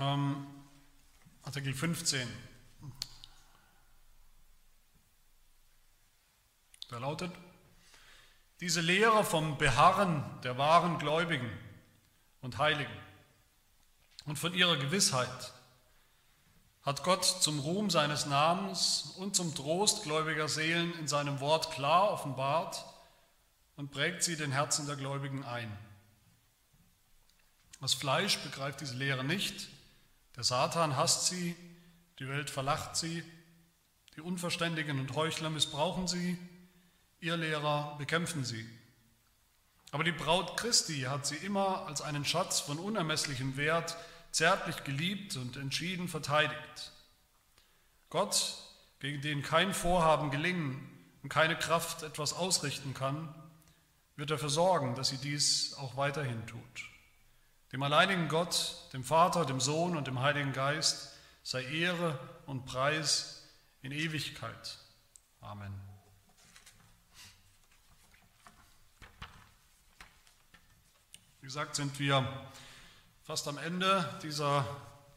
Ähm, Artikel 15. Der lautet, diese Lehre vom Beharren der wahren Gläubigen und Heiligen und von ihrer Gewissheit hat Gott zum Ruhm seines Namens und zum Trost gläubiger Seelen in seinem Wort klar offenbart und prägt sie den Herzen der Gläubigen ein. Das Fleisch begreift diese Lehre nicht, der Satan hasst sie, die Welt verlacht sie, die Unverständigen und Heuchler missbrauchen sie, ihr Lehrer bekämpfen sie. Aber die Braut Christi hat sie immer als einen Schatz von unermesslichem Wert zärtlich geliebt und entschieden verteidigt. Gott, gegen den kein Vorhaben gelingen und keine Kraft etwas ausrichten kann, wird dafür sorgen, dass sie dies auch weiterhin tut. Dem alleinigen Gott, dem Vater, dem Sohn und dem Heiligen Geist sei Ehre und Preis in Ewigkeit. Amen. Wie gesagt, sind wir fast am Ende dieser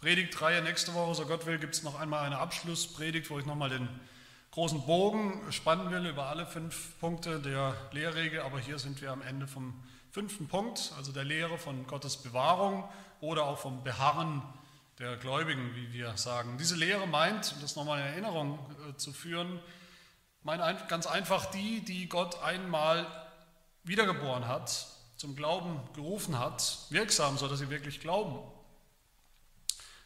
Predigtreihe. Nächste Woche, so Gott will, gibt es noch einmal eine Abschlusspredigt, wo ich nochmal den großen Bogen spannen will über alle fünf Punkte der Lehrregel. Aber hier sind wir am Ende vom fünften Punkt, also der Lehre von Gottes Bewahrung oder auch vom Beharren der Gläubigen, wie wir sagen. Diese Lehre meint, um das nochmal in Erinnerung äh, zu führen, meint ganz einfach die, die Gott einmal wiedergeboren hat zum Glauben gerufen hat, wirksam, sodass sie wirklich glauben.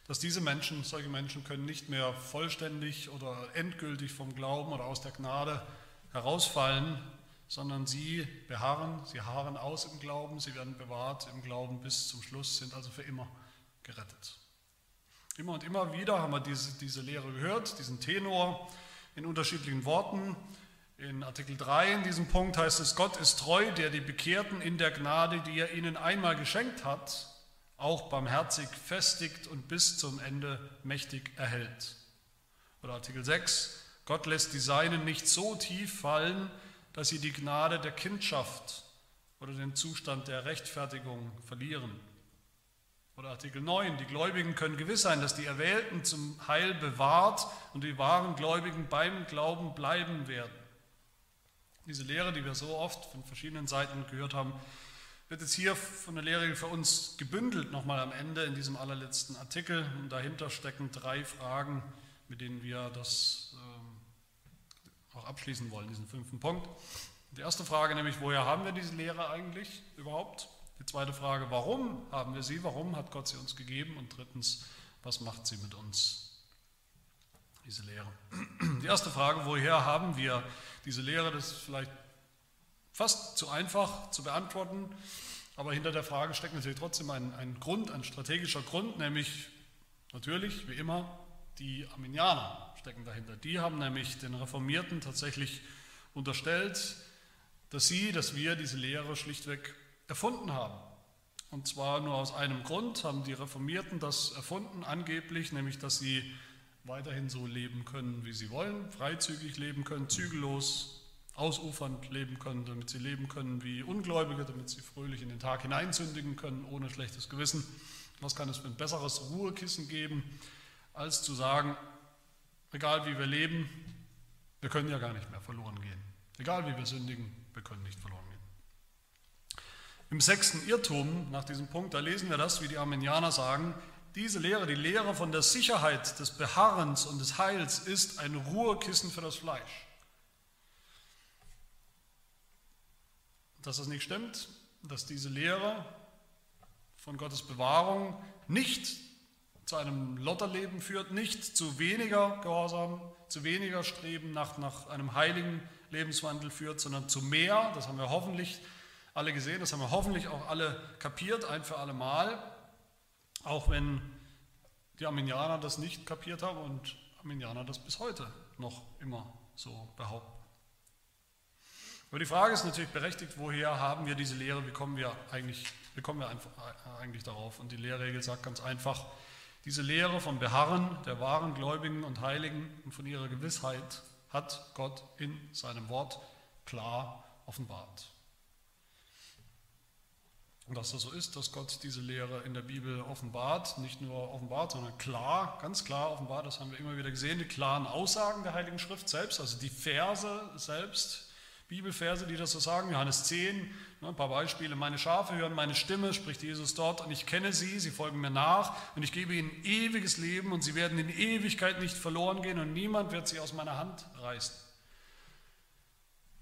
Dass diese Menschen, solche Menschen können nicht mehr vollständig oder endgültig vom Glauben oder aus der Gnade herausfallen, sondern sie beharren, sie harren aus im Glauben, sie werden bewahrt im Glauben bis zum Schluss, sind also für immer gerettet. Immer und immer wieder haben wir diese, diese Lehre gehört, diesen Tenor in unterschiedlichen Worten. In Artikel 3 in diesem Punkt heißt es, Gott ist treu, der die Bekehrten in der Gnade, die er ihnen einmal geschenkt hat, auch barmherzig festigt und bis zum Ende mächtig erhält. Oder Artikel 6, Gott lässt die Seinen nicht so tief fallen, dass sie die Gnade der Kindschaft oder den Zustand der Rechtfertigung verlieren. Oder Artikel 9, die Gläubigen können gewiss sein, dass die Erwählten zum Heil bewahrt und die wahren Gläubigen beim Glauben bleiben werden. Diese Lehre, die wir so oft von verschiedenen Seiten gehört haben, wird jetzt hier von der Lehre für uns gebündelt nochmal am Ende in diesem allerletzten Artikel. Und dahinter stecken drei Fragen, mit denen wir das auch abschließen wollen, diesen fünften Punkt. Die erste Frage nämlich, woher haben wir diese Lehre eigentlich überhaupt? Die zweite Frage, warum haben wir sie? Warum hat Gott sie uns gegeben? Und drittens, was macht sie mit uns? Diese Lehre. Die erste Frage, woher haben wir diese Lehre, das ist vielleicht fast zu einfach zu beantworten, aber hinter der Frage steckt natürlich trotzdem ein, ein Grund, ein strategischer Grund, nämlich natürlich, wie immer, die Arminianer stecken dahinter. Die haben nämlich den Reformierten tatsächlich unterstellt, dass sie, dass wir diese Lehre schlichtweg erfunden haben. Und zwar nur aus einem Grund haben die Reformierten das erfunden, angeblich, nämlich dass sie weiterhin so leben können, wie sie wollen, freizügig leben können, zügellos, ausufernd leben können, damit sie leben können wie Ungläubige, damit sie fröhlich in den Tag hineinsündigen können, ohne schlechtes Gewissen. Was kann es für ein besseres Ruhekissen geben, als zu sagen, egal wie wir leben, wir können ja gar nicht mehr verloren gehen. Egal wie wir sündigen, wir können nicht verloren gehen. Im sechsten Irrtum nach diesem Punkt, da lesen wir das, wie die Armenianer sagen, diese Lehre, die Lehre von der Sicherheit des Beharrens und des Heils, ist ein Ruhekissen für das Fleisch. Dass das nicht stimmt, dass diese Lehre von Gottes Bewahrung nicht zu einem Lotterleben führt, nicht zu weniger Gehorsam, zu weniger Streben nach, nach einem heiligen Lebenswandel führt, sondern zu mehr, das haben wir hoffentlich alle gesehen, das haben wir hoffentlich auch alle kapiert, ein für alle Mal, auch wenn die Arminianer das nicht kapiert haben und Arminianer das bis heute noch immer so behaupten. Aber die Frage ist natürlich berechtigt, woher haben wir diese Lehre, wie kommen wir eigentlich, wie kommen wir einfach, äh, eigentlich darauf? Und die Lehrregel sagt ganz einfach, diese Lehre vom Beharren der wahren Gläubigen und Heiligen und von ihrer Gewissheit hat Gott in seinem Wort klar offenbart. Und dass das so ist, dass Gott diese Lehre in der Bibel offenbart, nicht nur offenbart, sondern klar, ganz klar offenbart, das haben wir immer wieder gesehen, die klaren Aussagen der Heiligen Schrift selbst, also die Verse selbst, Bibelverse, die das so sagen, Johannes 10, ne, ein paar Beispiele, meine Schafe hören meine Stimme, spricht Jesus dort, und ich kenne sie, sie folgen mir nach, und ich gebe ihnen ewiges Leben, und sie werden in Ewigkeit nicht verloren gehen, und niemand wird sie aus meiner Hand reißen.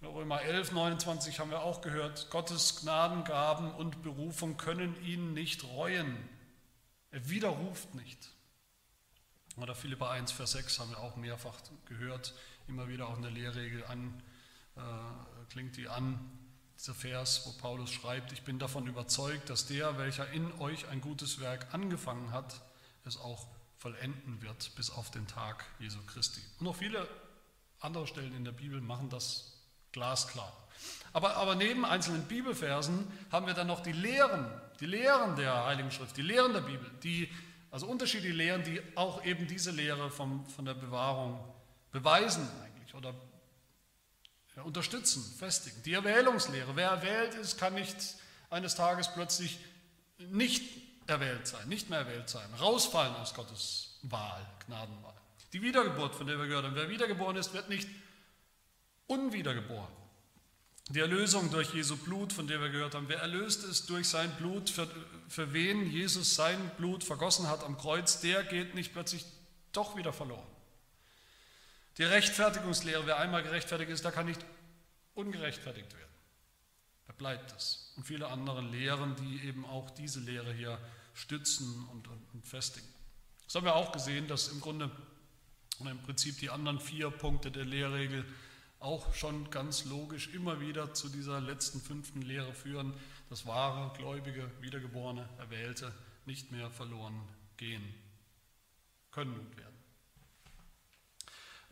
Römer 11, 29 haben wir auch gehört, Gottes Gnadengaben und Berufung können ihn nicht reuen. Er widerruft nicht. Oder Philippa 1, Vers 6 haben wir auch mehrfach gehört, immer wieder auch in der Lehrregel an, äh, klingt die an, dieser Vers, wo Paulus schreibt, ich bin davon überzeugt, dass der, welcher in euch ein gutes Werk angefangen hat, es auch vollenden wird bis auf den Tag Jesu Christi. Und noch viele andere Stellen in der Bibel machen das Glasklar. Aber, aber neben einzelnen Bibelversen haben wir dann noch die Lehren, die Lehren der Heiligen Schrift, die Lehren der Bibel, die, also unterschiedliche Lehren, die auch eben diese Lehre vom, von der Bewahrung beweisen eigentlich oder unterstützen, festigen. Die Erwählungslehre, wer erwählt ist, kann nicht eines Tages plötzlich nicht erwählt sein, nicht mehr erwählt sein, rausfallen aus Gottes Wahl, Gnadenwahl. Die Wiedergeburt, von der wir gehört haben, wer wiedergeboren ist, wird nicht unwiedergeboren. Die Erlösung durch Jesu Blut, von der wir gehört haben, wer erlöst ist durch sein Blut, für, für wen Jesus sein Blut vergossen hat am Kreuz, der geht nicht plötzlich doch wieder verloren. Die Rechtfertigungslehre, wer einmal gerechtfertigt ist, der kann nicht ungerechtfertigt werden. Da bleibt es. Und viele andere Lehren, die eben auch diese Lehre hier stützen und, und, und festigen. Das haben wir auch gesehen, dass im Grunde und im Prinzip die anderen vier Punkte der Lehrregel auch schon ganz logisch immer wieder zu dieser letzten fünften Lehre führen, dass wahre, gläubige, wiedergeborene, Erwählte nicht mehr verloren gehen können und werden.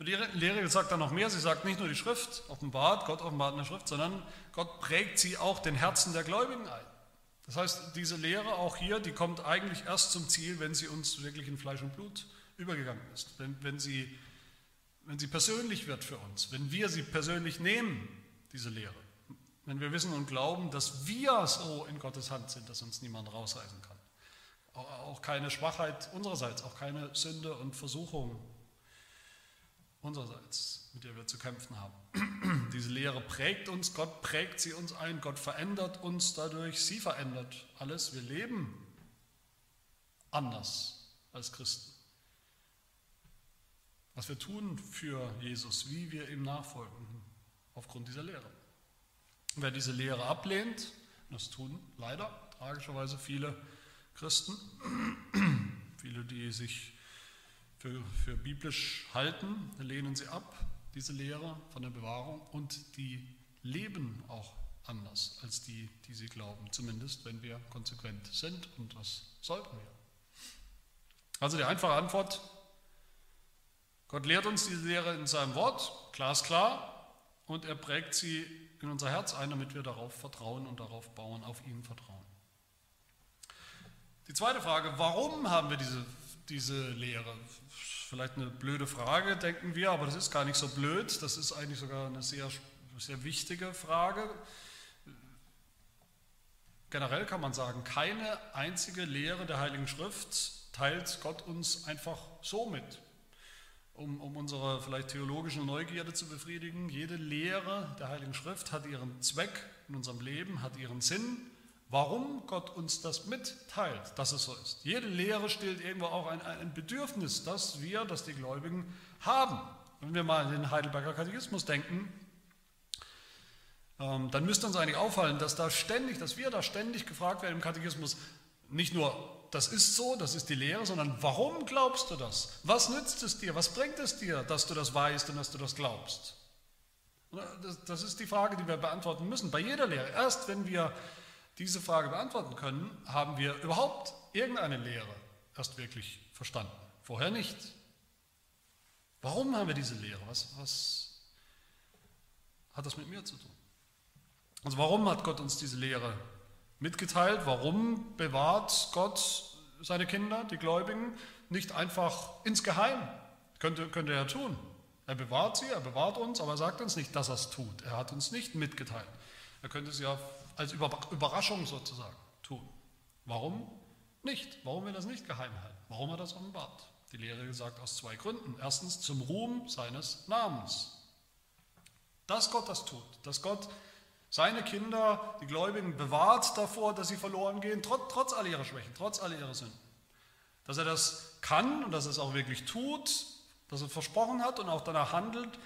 Und die Lehre sagt dann noch mehr, sie sagt nicht nur die Schrift offenbart, Gott offenbart in der Schrift, sondern Gott prägt sie auch den Herzen der Gläubigen ein. Das heißt, diese Lehre auch hier, die kommt eigentlich erst zum Ziel, wenn sie uns wirklich in Fleisch und Blut übergegangen ist, wenn, wenn sie wenn sie persönlich wird für uns, wenn wir sie persönlich nehmen, diese Lehre, wenn wir wissen und glauben, dass wir so in Gottes Hand sind, dass uns niemand rausreißen kann. Auch keine Schwachheit unsererseits, auch keine Sünde und Versuchung unsererseits, mit der wir zu kämpfen haben. Diese Lehre prägt uns, Gott prägt sie uns ein, Gott verändert uns dadurch, sie verändert alles. Wir leben anders als Christen was wir tun für Jesus, wie wir ihm nachfolgen, aufgrund dieser Lehre. Wer diese Lehre ablehnt, das tun leider tragischerweise viele Christen, viele, die sich für, für biblisch halten, lehnen sie ab, diese Lehre von der Bewahrung, und die leben auch anders als die, die sie glauben, zumindest wenn wir konsequent sind, und das sollten wir. Also die einfache Antwort Gott lehrt uns diese Lehre in seinem Wort, glasklar, und er prägt sie in unser Herz ein, damit wir darauf vertrauen und darauf bauen, auf ihn vertrauen. Die zweite Frage, warum haben wir diese, diese Lehre? Vielleicht eine blöde Frage, denken wir, aber das ist gar nicht so blöd. Das ist eigentlich sogar eine sehr, sehr wichtige Frage. Generell kann man sagen, keine einzige Lehre der Heiligen Schrift teilt Gott uns einfach so mit um, um unsere vielleicht theologische Neugierde zu befriedigen. Jede Lehre der Heiligen Schrift hat ihren Zweck in unserem Leben, hat ihren Sinn, warum Gott uns das mitteilt, dass es so ist. Jede Lehre stillt irgendwo auch ein, ein Bedürfnis, das wir, das die Gläubigen haben. Wenn wir mal an den Heidelberger Katechismus denken, ähm, dann müsste uns eigentlich auffallen, dass da ständig, dass wir da ständig gefragt werden im Katechismus, nicht nur das ist so, das ist die Lehre, sondern warum glaubst du das? Was nützt es dir? Was bringt es dir, dass du das weißt und dass du das glaubst? Das ist die Frage, die wir beantworten müssen bei jeder Lehre. Erst wenn wir diese Frage beantworten können, haben wir überhaupt irgendeine Lehre erst wirklich verstanden. Vorher nicht. Warum haben wir diese Lehre? Was, was hat das mit mir zu tun? Also warum hat Gott uns diese Lehre mitgeteilt, warum bewahrt Gott seine Kinder, die Gläubigen, nicht einfach insgeheim. Könnte, könnte er tun. Er bewahrt sie, er bewahrt uns, aber er sagt uns nicht, dass er es tut. Er hat uns nicht mitgeteilt. Er könnte es ja als Überraschung sozusagen tun. Warum nicht? Warum will er das nicht geheim halten? Warum hat er das offenbart? Die Lehre sagt aus zwei Gründen. Erstens zum Ruhm seines Namens. Dass Gott das tut, dass Gott seine Kinder, die Gläubigen, bewahrt davor, dass sie verloren gehen, trotz, trotz all ihrer Schwächen, trotz all ihrer Sünden. Dass er das kann und dass er es auch wirklich tut, dass er versprochen hat und auch danach handelt,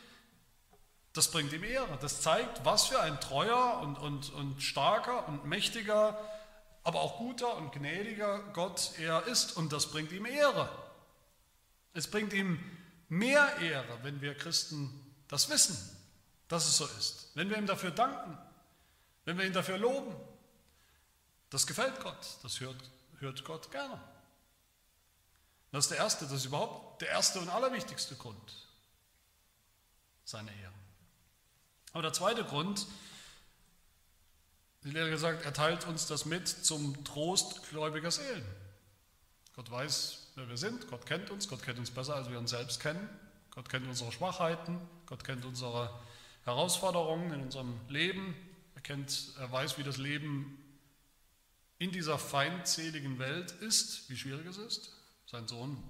das bringt ihm Ehre. Das zeigt, was für ein treuer und, und, und starker und mächtiger, aber auch guter und gnädiger Gott er ist. Und das bringt ihm Ehre. Es bringt ihm mehr Ehre, wenn wir Christen das wissen, dass es so ist. Wenn wir ihm dafür danken, wenn wir ihn dafür loben. Das gefällt Gott, das hört, hört Gott gerne. Das ist der erste, das ist überhaupt der erste und allerwichtigste Grund, seine Ehre. Aber der zweite Grund, die Lehre gesagt, er teilt uns das mit zum Trost gläubiger Seelen. Gott weiß, wer wir sind, Gott kennt uns, Gott kennt uns besser, als wir uns selbst kennen. Gott kennt unsere Schwachheiten, Gott kennt unsere Herausforderungen in unserem Leben, er, kennt, er weiß, wie das Leben in dieser feindseligen Welt ist, wie schwierig es ist. Sein Sohn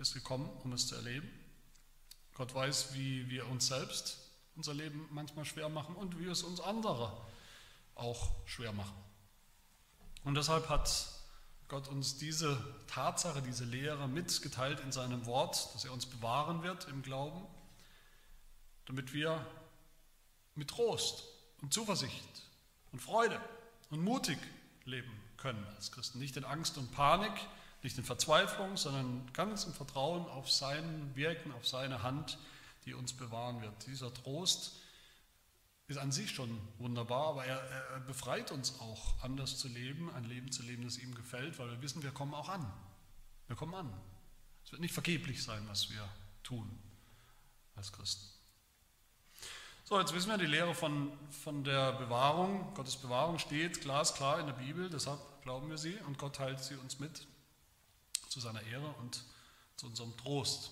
ist gekommen, um es zu erleben. Gott weiß, wie wir uns selbst unser Leben manchmal schwer machen und wie es uns andere auch schwer machen. Und deshalb hat Gott uns diese Tatsache, diese Lehre mitgeteilt in seinem Wort, dass er uns bewahren wird im Glauben, damit wir mit Trost und Zuversicht und Freude und mutig leben können als Christen. Nicht in Angst und Panik, nicht in Verzweiflung, sondern ganz im Vertrauen auf sein Wirken, auf seine Hand, die uns bewahren wird. Dieser Trost ist an sich schon wunderbar, aber er, er, befreit uns auch, anders zu leben, ein Leben zu leben, das ihm gefällt, weil wir wissen, wir kommen auch an. Wir kommen an. Es wird nicht vergeblich sein, was wir tun als Christen. So, jetzt wissen wir, die Lehre von, von der Bewahrung, Gottes Bewahrung steht glasklar in der Bibel, deshalb glauben wir sie und Gott teilt sie uns mit zu seiner Ehre und zu unserem Trost.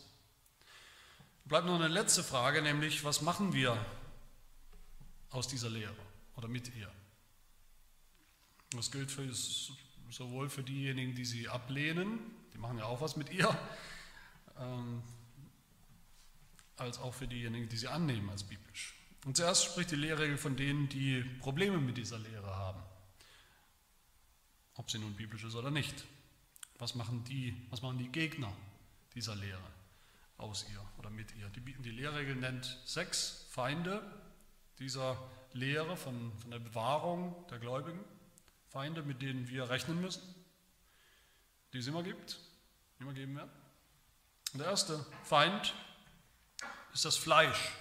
Bleibt nur eine letzte Frage, nämlich was machen wir aus dieser Lehre oder mit ihr? Das gilt für, sowohl für diejenigen, die sie ablehnen, die machen ja auch was mit ihr, ähm, als auch für diejenigen, die sie annehmen als biblisch. Und zuerst spricht die Lehrregel von denen, die Probleme mit dieser Lehre haben, ob sie nun biblisch ist oder nicht. Was machen die, was machen die Gegner dieser Lehre? Aus ihr oder mit ihr. Die, die Lehrregel nennt sechs Feinde dieser Lehre von, von der Bewahrung der Gläubigen, Feinde, mit denen wir rechnen müssen, die es immer gibt, immer geben werden. Und der erste Feind ist das Fleisch.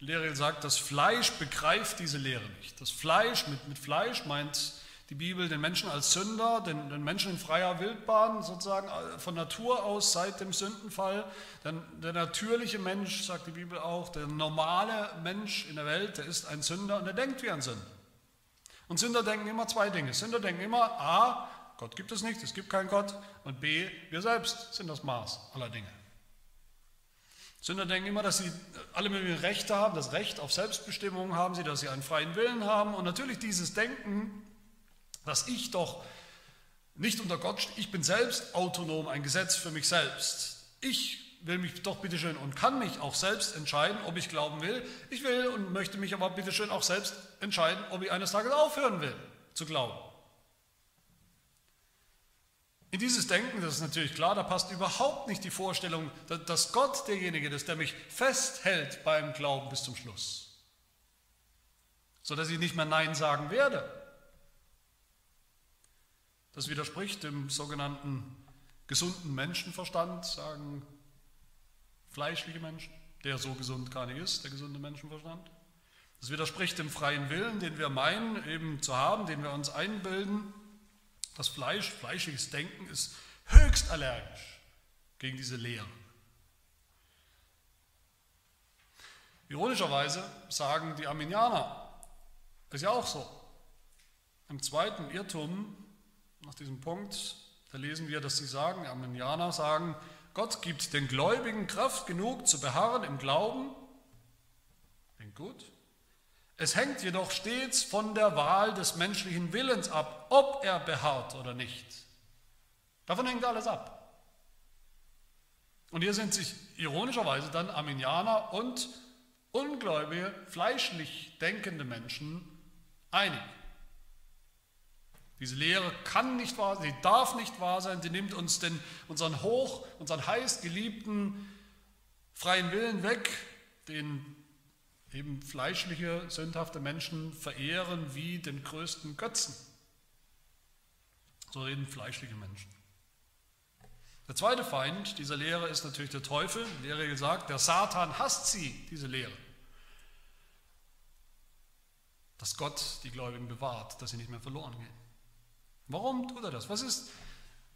Die Lehre sagt, das Fleisch begreift diese Lehre nicht. Das Fleisch, mit, mit Fleisch meint die Bibel den Menschen als Sünder, den, den, Menschen in freier Wildbahn sozusagen äh, von Natur aus seit dem Sündenfall. Denn der natürliche Mensch, sagt die Bibel auch, der normale Mensch in der Welt, der ist ein Sünder und der denkt wie ein Sünder. Und Sünder denken immer zwei Dinge. Sünder denken immer, a, Gott gibt es nicht, es gibt keinen Gott, und b, wir selbst sind das Maß aller Dinge. Sünder denken immer, dass sie alle möglichen Rechte haben, das Recht auf Selbstbestimmung haben sie, dass sie einen freien Willen haben. Und natürlich dieses Denken dass ich doch nicht unter Gott stehe, ich bin selbst autonom, ein Gesetz für mich selbst. Ich will mich doch bitteschön und kann mich auch selbst entscheiden, ob ich glauben will. Ich will und möchte mich aber bitteschön auch selbst entscheiden, ob ich eines Tages aufhören will zu glauben. In dieses Denken, das ist natürlich klar, da passt überhaupt nicht die Vorstellung, dass Gott derjenige ist, der mich festhält beim Glauben bis zum Schluss, sodass ich nicht mehr Nein sagen werde. Das widerspricht dem sogenannten gesunden Menschenverstand, sagen fleischliche Menschen, der so gesund gar nicht ist, der gesunde Menschenverstand. Das widerspricht dem freien Willen, den wir meinen eben zu haben, den wir uns einbilden. Das Fleisch, fleischliches Denken ist höchst allergisch gegen diese Lehren. Ironischerweise sagen die Arminianer, ist ja auch so. Im zweiten Irrtum nach diesem Punkt, da lesen wir, dass sie sagen, Armenianer sagen, Gott gibt den Gläubigen Kraft genug zu beharren im Glauben. Klingt gut. Es hängt jedoch stets von der Wahl des menschlichen Willens ab, ob er beharrt oder nicht. Davon hängt alles ab. Und hier sind sich ironischerweise dann Arminianer und ungläubige, fleischlich denkende Menschen einig. Diese Lehre kann nicht wahr sein, sie darf nicht wahr sein, sie nimmt uns den, unseren hoch, unseren heiß geliebten freien Willen weg, den eben fleischliche, sündhafte Menschen verehren wie den größten Götzen. So reden fleischliche Menschen. Der zweite Feind dieser Lehre ist natürlich der Teufel. Die Lehre gesagt, der Satan hasst sie, diese Lehre. Dass Gott die Gläubigen bewahrt, dass sie nicht mehr verloren gehen. Warum tut er das? Was ist,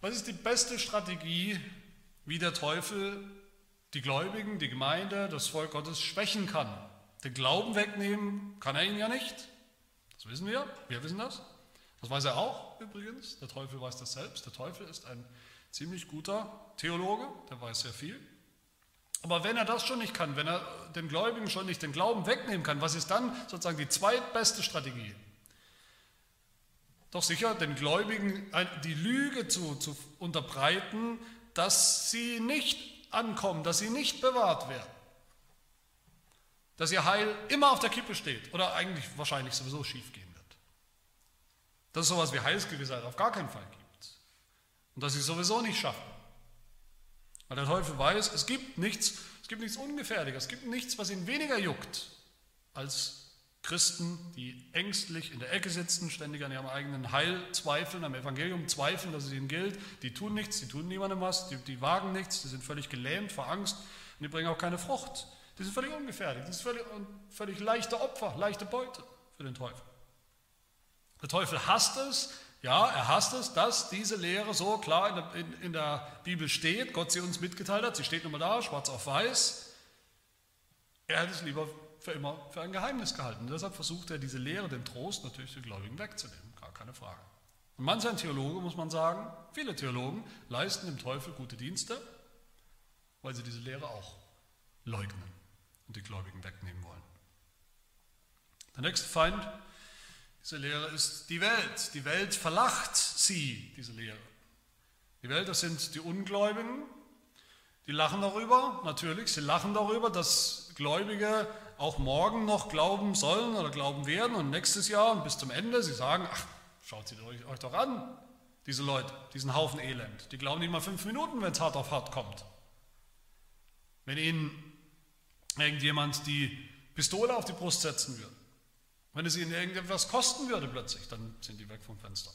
was ist die beste Strategie, wie der Teufel die Gläubigen, die Gemeinde, das Volk Gottes schwächen kann? Den Glauben wegnehmen kann er ihnen ja nicht. Das wissen wir. Wir wissen das. Das weiß er auch übrigens. Der Teufel weiß das selbst. Der Teufel ist ein ziemlich guter Theologe, der weiß sehr viel. Aber wenn er das schon nicht kann, wenn er den Gläubigen schon nicht den Glauben wegnehmen kann, was ist dann sozusagen die zweitbeste Strategie? Doch sicher, den Gläubigen die Lüge zu, zu unterbreiten, dass sie nicht ankommen, dass sie nicht bewahrt werden. Dass ihr Heil immer auf der Kippe steht oder eigentlich wahrscheinlich sowieso schief gehen wird. Dass es sowas wie Heilsgewissheit auf gar keinen Fall gibt. Und dass sie es sowieso nicht schaffen. Weil der Teufel weiß, es gibt nichts, es gibt nichts Ungefährliches, es gibt nichts, was ihn weniger juckt, als Christen, die ängstlich in der Ecke sitzen, ständig an ihrem eigenen Heil zweifeln, am Evangelium zweifeln, dass es ihnen gilt. Die tun nichts, die tun niemandem was, die, die wagen nichts, die sind völlig gelähmt vor Angst und die bringen auch keine Frucht. Die sind völlig ungefährlich, das ist völlig, völlig leichte Opfer, leichte Beute für den Teufel. Der Teufel hasst es, ja, er hasst es, dass diese Lehre so klar in der, in, in der Bibel steht, Gott sie uns mitgeteilt hat, sie steht nochmal da, schwarz auf weiß. Er hätte es lieber für immer für ein Geheimnis gehalten. Und deshalb versucht er diese Lehre, den Trost natürlich den Gläubigen wegzunehmen, gar keine Frage. Und manch ein Theologe, muss man sagen, viele Theologen leisten dem Teufel gute Dienste, weil sie diese Lehre auch leugnen und die Gläubigen wegnehmen wollen. Der nächste Feind diese Lehre ist die Welt. Die Welt verlacht sie, diese Lehre. Die Welt, das sind die Ungläubigen, die lachen darüber, natürlich, sie lachen darüber, dass Gläubige auch morgen noch glauben sollen oder glauben werden und nächstes Jahr und bis zum Ende. Sie sagen, ach, schaut sie euch, euch doch an, diese Leute, diesen Haufen Elend. Die glauben nicht mal fünf Minuten, wenn es hart auf hart kommt. Wenn ihnen irgendjemand die Pistole auf die Brust setzen würde, wenn es ihnen irgendetwas kosten würde plötzlich, dann sind die weg vom Fenster,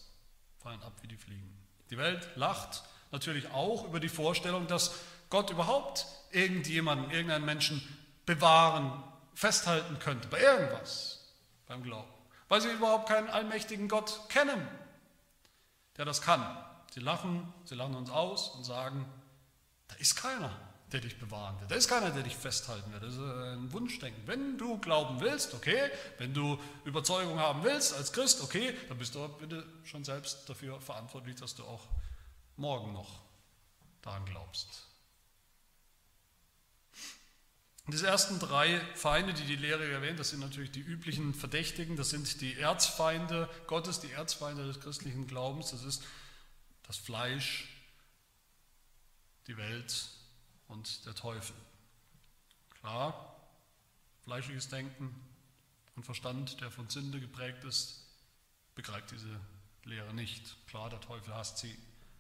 fallen ab wie die Fliegen. Die Welt lacht natürlich auch über die Vorstellung, dass Gott überhaupt irgendjemanden, irgendeinen Menschen bewahren, festhalten könnte bei irgendwas, beim Glauben, weil sie überhaupt keinen allmächtigen Gott kennen, der das kann. Sie lachen, sie lachen uns aus und sagen, da ist keiner der dich bewahren wird. Da ist keiner, der dich festhalten wird. Das ist ein Wunschdenken. Wenn du glauben willst, okay, wenn du Überzeugung haben willst als Christ, okay, dann bist du bitte schon selbst dafür verantwortlich, dass du auch morgen noch daran glaubst. Diese ersten drei Feinde, die die Lehre erwähnt, das sind natürlich die üblichen Verdächtigen, das sind die Erzfeinde Gottes, die Erzfeinde des christlichen Glaubens, das ist das Fleisch, die Welt und der Teufel. Klar, fleischliches Denken und Verstand, der von Sünde geprägt ist, begreift diese Lehre nicht. Klar, der Teufel hasst sie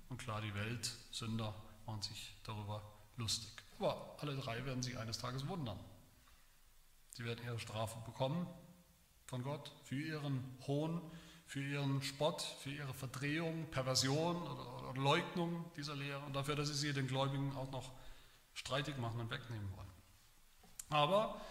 und klar, die Welt, Sünder machen sich darüber lustig. Aber alle drei werden sich eines Tages wundern. Sie werden ihre Strafe bekommen von Gott für ihren Hohn, für ihren Spott, für ihre Verdrehung, Perversion oder, oder Leugnung dieser Lehre und dafür, dass sie sie den Gläubigen auch noch streitig machen und wegnehmen wollen. Aber,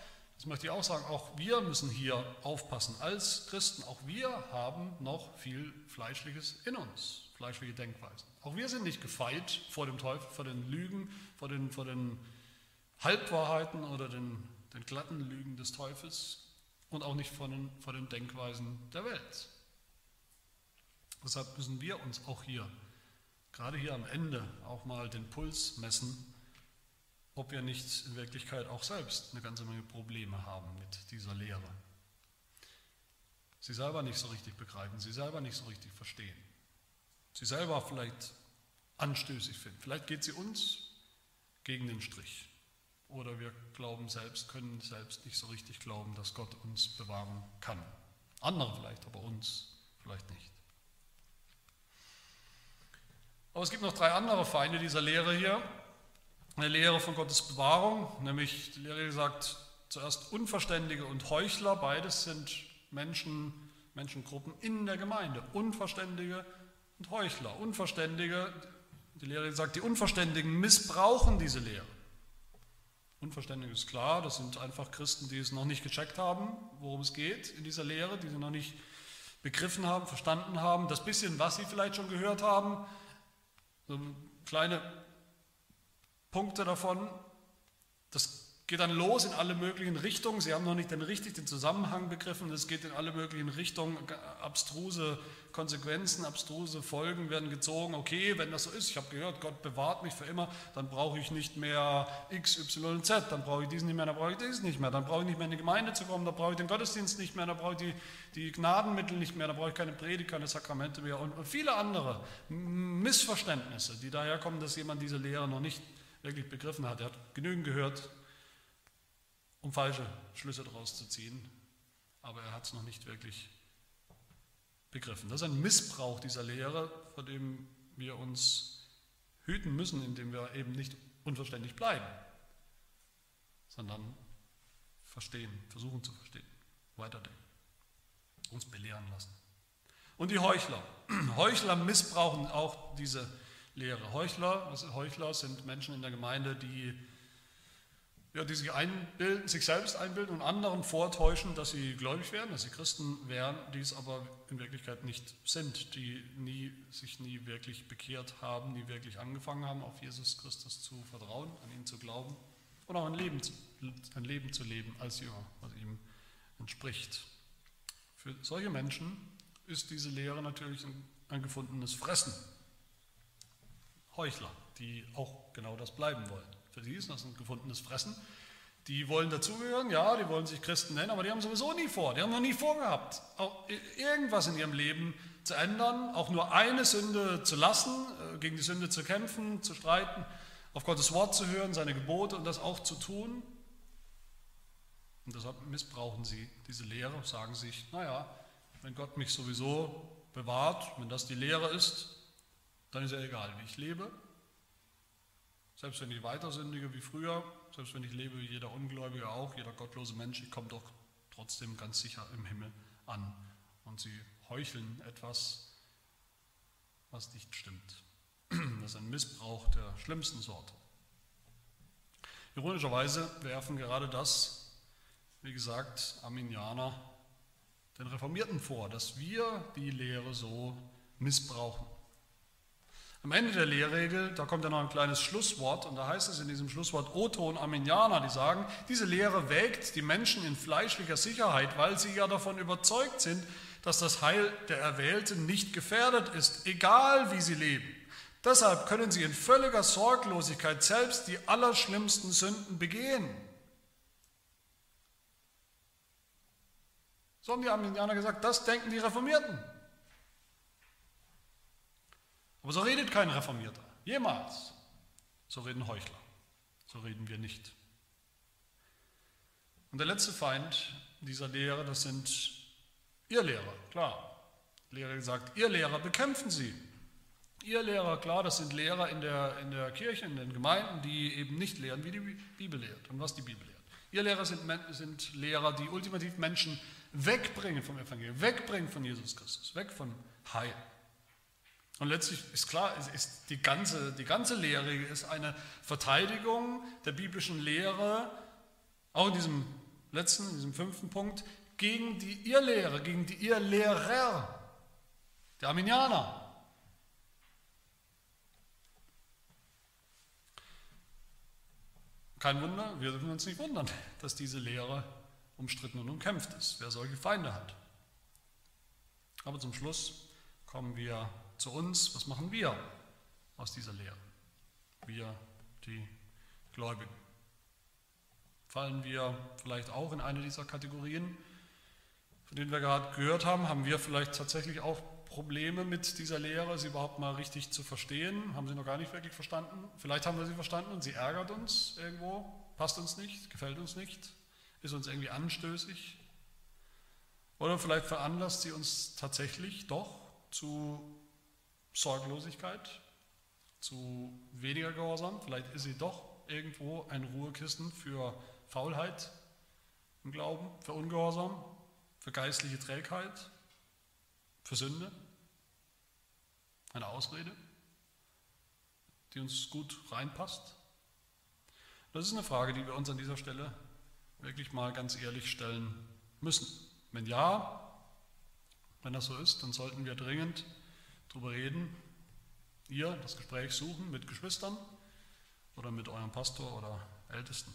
das möchte ich auch sagen, auch wir müssen hier aufpassen. Als Christen, auch wir haben noch viel Fleischliches in uns, fleischliche Denkweisen. Auch wir sind nicht gefeit vor dem Teufel, vor den Lügen, vor den, vor den Halbwahrheiten oder den, den glatten Lügen des Teufels und auch nicht vor den, vor den Denkweisen der Welt. Deshalb müssen wir uns auch hier, gerade hier am Ende, auch mal den Puls messen ob wir nicht in Wirklichkeit auch selbst eine ganze Menge Probleme haben mit dieser Lehre. sie selber nicht so richtig begreifen, sie selber nicht so richtig verstehen, sie selber vielleicht anstößig finden. Vielleicht geht sie uns gegen den Strich. Oder wir glauben selbst, können selbst nicht so richtig glauben, dass Gott uns bewahren kann. Andere vielleicht, aber uns vielleicht nicht. Aber es gibt noch drei andere Feinde dieser Lehre hier. Eine Lehre von Gottes Bewahrung, nämlich die Lehre sagt zuerst Unverständige und Heuchler, beides sind Menschen, Menschengruppen in der Gemeinde. Unverständige und Heuchler. Unverständige, die Lehre sagt, die Unverständigen missbrauchen diese Lehre. Unverständig ist klar, das sind einfach Christen, die es noch nicht gecheckt haben, worum es geht in dieser Lehre, die sie noch nicht begriffen haben, verstanden haben. Das bisschen, was sie vielleicht schon gehört haben, so kleine Punkte davon, das geht dann los in alle möglichen Richtungen. Sie haben noch nicht den richtig den Zusammenhang begriffen. Es geht in alle möglichen Richtungen. Abstruse Konsequenzen, abstruse Folgen werden gezogen. Okay, wenn das so ist, ich habe gehört, Gott bewahrt mich für immer, dann brauche ich nicht mehr X, Y und Z. Dann brauche ich diesen nicht mehr, dann brauche ich diesen nicht mehr. Dann brauche ich nicht mehr in die Gemeinde zu kommen, dann brauche ich den Gottesdienst nicht mehr, dann brauche ich die, die Gnadenmittel nicht mehr, dann brauche ich keine Predigt, keine Sakramente mehr und, und viele andere Missverständnisse, die daher kommen, dass jemand diese Lehre noch nicht wirklich begriffen hat. Er hat genügend gehört, um falsche Schlüsse daraus zu ziehen, aber er hat es noch nicht wirklich begriffen. Das ist ein Missbrauch dieser Lehre, vor dem wir uns hüten müssen, indem wir eben nicht unverständlich bleiben, sondern verstehen, versuchen zu verstehen, weiterdenken, uns belehren lassen. Und die Heuchler. Heuchler missbrauchen auch diese Lehre. Heuchler, Heuchler sind Menschen in der Gemeinde, die ja, die sich, einbilden, sich selbst einbilden und anderen vortäuschen, dass sie gläubig werden, dass sie Christen wären, die es aber in Wirklichkeit nicht sind, die nie, sich nie wirklich bekehrt haben, nie wirklich angefangen haben, auf Jesus Christus zu vertrauen, an ihn zu glauben und auch ein Leben, ein Leben zu leben als Jünger, was ihm entspricht. Für solche Menschen ist diese Lehre natürlich ein, ein gefundenes Fressen. Heuchler, die auch genau das bleiben wollen. Für sie ist das ein gefundenes Fressen. Die wollen dazugehören, ja, die wollen sich Christen nennen, aber die haben sowieso nie vor. Die haben noch nie vorgehabt, auch irgendwas in ihrem Leben zu ändern, auch nur eine Sünde zu lassen, äh, gegen die Sünde zu kämpfen, zu streiten, auf Gottes Wort zu hören, seine Gebote und das auch zu tun. Und deshalb missbrauchen sie diese Lehre, sagen sich, naja, wenn Gott mich sowieso bewahrt, wenn das die Lehre ist, dann ist ja egal, wie ich lebe. Selbst wenn ich weiter sündige wie früher, selbst wenn ich lebe wie jeder Ungläubige auch, jeder gottlose Mensch, ich komme doch trotzdem ganz sicher im Himmel an. Und sie heucheln etwas, was nicht stimmt. Das ist ein Missbrauch der schlimmsten Sorte. Ironischerweise werfen gerade das, wie gesagt, Arminianer den Reformierten vor, dass wir die Lehre so missbrauchen. Am Ende der Lehrregel, da kommt ja noch ein kleines Schlusswort und da heißt es in diesem Schlusswort Otto und Arminianer, die sagen, diese Lehre wägt die Menschen in fleischlicher Sicherheit, weil sie ja davon überzeugt sind, dass das Heil der Erwählten nicht gefährdet ist, egal wie sie leben. Deshalb können sie in völliger Sorglosigkeit selbst die allerschlimmsten Sünden begehen. So haben die Arminianer gesagt, das denken die Reformierten. Aber so redet kein Reformierter. Jemals. So reden Heuchler. So reden wir nicht. Und der letzte Feind dieser Lehre, das sind ihr Lehrer, klar. Lehrer gesagt, ihr Lehrer bekämpfen sie. Ihr Lehrer, klar, das sind Lehrer in der, in der Kirche, in den Gemeinden, die eben nicht lehren, wie die Bibel lehrt und was die Bibel lehrt. Ihr Lehrer sind, sind Lehrer, die ultimativ Menschen wegbringen vom Evangelium, wegbringen von Jesus Christus, weg von Heil. Und letztlich ist klar, ist die, ganze, die ganze Lehre ist eine Verteidigung der biblischen Lehre, auch in diesem letzten, in diesem fünften Punkt, gegen die Irrlehre, gegen die Irrlehrer, der Arminianer. Kein Wunder, wir dürfen uns nicht wundern, dass diese Lehre umstritten und umkämpft ist, wer solche Feinde hat. Aber zum Schluss kommen wir zu uns, was machen wir aus dieser Lehre? Wir, die Gläubigen. Fallen wir vielleicht auch in eine dieser Kategorien? von denen wir gerade gehört haben, haben wir vielleicht tatsächlich auch Probleme mit dieser Lehre, sie überhaupt mal richtig zu verstehen. Haben sie noch gar nicht wirklich verstanden. Vielleicht haben wir sie verstanden und sie ärgert uns irgendwo, passt uns nicht, gefällt uns nicht, ist uns irgendwie anstößig. Oder vielleicht veranlasst sie uns tatsächlich doch zu Sorglosigkeit, zu weniger Gehorsam. Vielleicht ist sie doch irgendwo ein Ruhekissen für Faulheit im Glauben, für Ungehorsam, für geistliche Trägheit, für Sünde. Eine Ausrede, die uns gut reinpasst. Das ist eine Frage, die wir uns an dieser Stelle wirklich mal ganz ehrlich stellen müssen. Wenn ja, wenn das so ist, dann sollten wir dringend darüber reden, ihr das Gespräch suchen mit Geschwistern oder mit eurem Pastor oder Ältesten.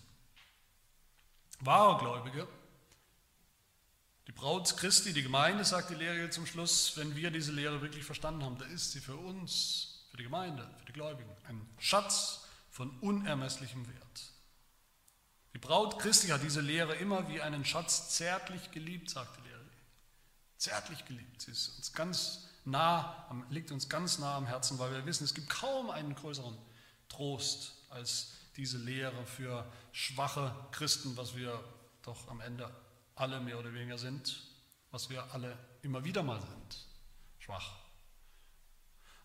Wahre Gläubige, die Braut Christi, die Gemeinde, sagt die Lehre zum Schluss, wenn wir diese Lehre wirklich verstanden haben, da ist sie für uns, für die Gemeinde, für die Gläubigen, ein Schatz von unermesslichem Wert. Die Braut Christi hat diese Lehre immer wie einen Schatz zärtlich geliebt, sagt die Lehre. Zärtlich geliebt. Sie ist uns ganz nah, liegt uns ganz nah am Herzen, weil wir wissen, es gibt kaum einen größeren Trost als diese Lehre für schwache Christen, was wir doch am Ende alle mehr oder weniger sind, was wir alle immer wieder mal sind. Schwach.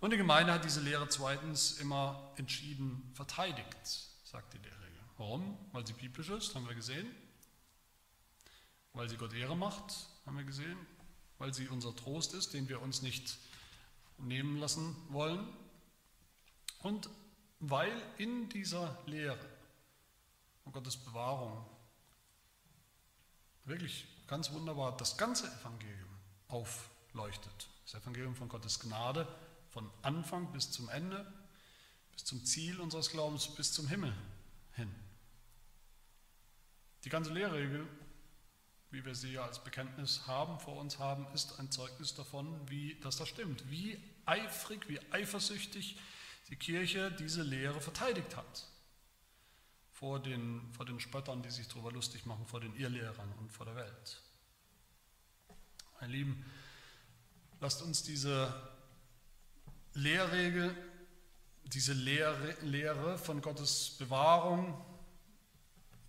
Und die Gemeinde hat diese Lehre zweitens immer entschieden verteidigt, sagt die Lehre. Warum? Weil sie biblisch ist, haben wir gesehen. Weil sie Gott Ehre macht, haben wir gesehen. Weil sie unser Trost ist, den wir uns nicht nehmen lassen wollen. Und weil in dieser Lehre und Gottes Bewahrung wirklich ganz wunderbar das ganze Evangelium aufleuchtet. Das Evangelium von Gottes Gnade von Anfang bis zum Ende, bis zum Ziel unseres Glaubens, bis zum Himmel hin. Die ganze Lehrregel, wie wir sie ja als Bekenntnis haben, vor uns haben, ist ein Zeugnis davon, wie, dass das stimmt, wie eifrig, wie eifersüchtig die Kirche diese Lehre verteidigt hat vor den, vor den Spöttern, die sich darüber lustig machen, vor den Irrlehrern und vor der Welt. Meine Lieben, lasst uns diese Lehrregel, diese Lehre, Lehre von Gottes Bewahrung,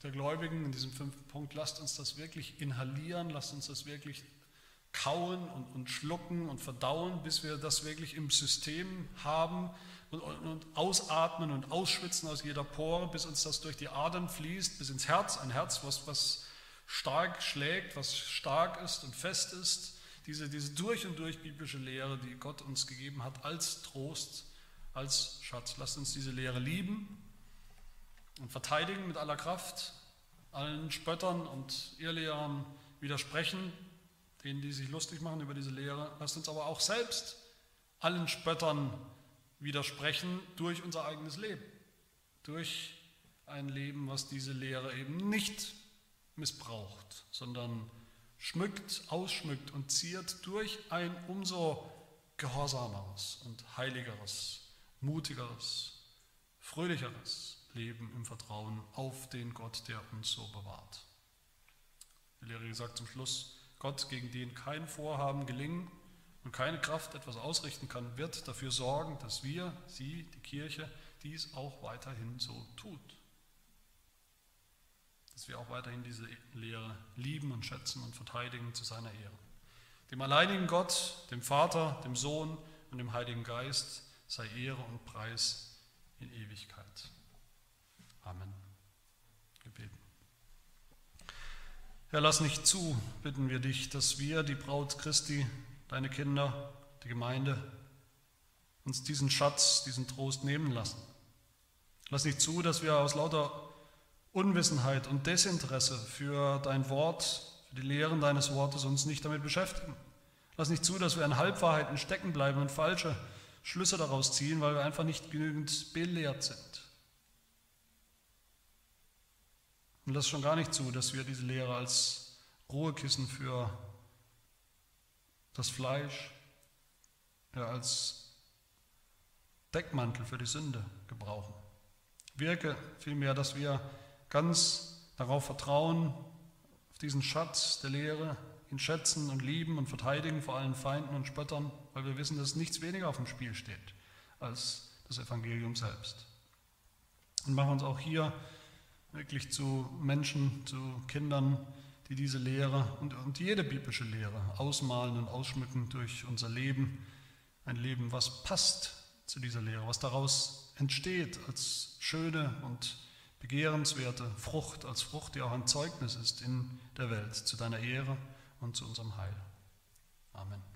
der Gläubigen in diesem fünften Punkt, lasst uns das wirklich inhalieren, lasst uns das wirklich kauen und, und schlucken und verdauen, bis wir das wirklich im System haben und, und ausatmen und ausschwitzen aus jeder Pore, bis uns das durch die Adern fließt, bis ins Herz, ein Herz, was, was stark schlägt, was stark ist und fest ist. Diese, diese durch und durch biblische Lehre, die Gott uns gegeben hat, als Trost, als Schatz. Lasst uns diese Lehre lieben und verteidigen mit aller Kraft, allen Spöttern und Irrlehrern widersprechen, denen, die sich lustig machen über diese Lehre. Lasst uns aber auch selbst allen Spöttern widersprechen durch unser eigenes Leben, durch ein Leben, was diese Lehre eben nicht missbraucht, sondern schmückt, ausschmückt und ziert durch ein umso gehorsameres und heiligeres, mutigeres, fröhlicheres leben im Vertrauen auf den Gott, der uns so bewahrt. Die Lehre sagt zum Schluss, Gott, gegen den kein Vorhaben gelingen und keine Kraft etwas ausrichten kann, wird dafür sorgen, dass wir, sie, die Kirche, dies auch weiterhin so tut. Dass wir auch weiterhin diese Lehre lieben und schätzen und verteidigen zu seiner Ehre. Dem alleinigen Gott, dem Vater, dem Sohn und dem Heiligen Geist sei Ehre und Preis in Ewigkeit. Amen. Gebeten. Herr, lass nicht zu, bitten wir dich, dass wir, die Braut Christi, deine Kinder, die Gemeinde, uns diesen Schatz, diesen Trost nehmen lassen. Lass nicht zu, dass wir aus lauter Unwissenheit und Desinteresse für dein Wort, für die Lehren deines Wortes uns nicht damit beschäftigen. Lass nicht zu, dass wir an Halbwahrheiten stecken bleiben und falsche Schlüsse daraus ziehen, weil wir einfach nicht genügend belehrt sind. Und lass schon gar nicht zu, dass wir diese Lehre als Ruhekissen für das Fleisch, ja, als Deckmantel für die Sünde gebrauchen. Wirke vielmehr, dass wir ganz darauf vertrauen, auf diesen Schatz der Lehre, ihn schätzen und lieben und verteidigen vor allen Feinden und Spöttern, weil wir wissen, dass nichts weniger auf dem Spiel steht als das Evangelium selbst. Und machen uns auch hier wirklich zu Menschen, zu Kindern, die diese Lehre und, und jede biblische Lehre ausmalen und ausschmücken durch unser Leben. Ein Leben, was passt zu dieser Lehre, was daraus entsteht als schöne und begehrenswerte Frucht, als Frucht, die auch ein Zeugnis ist in der Welt, zu deiner Ehre und zu unserem Heil. Amen.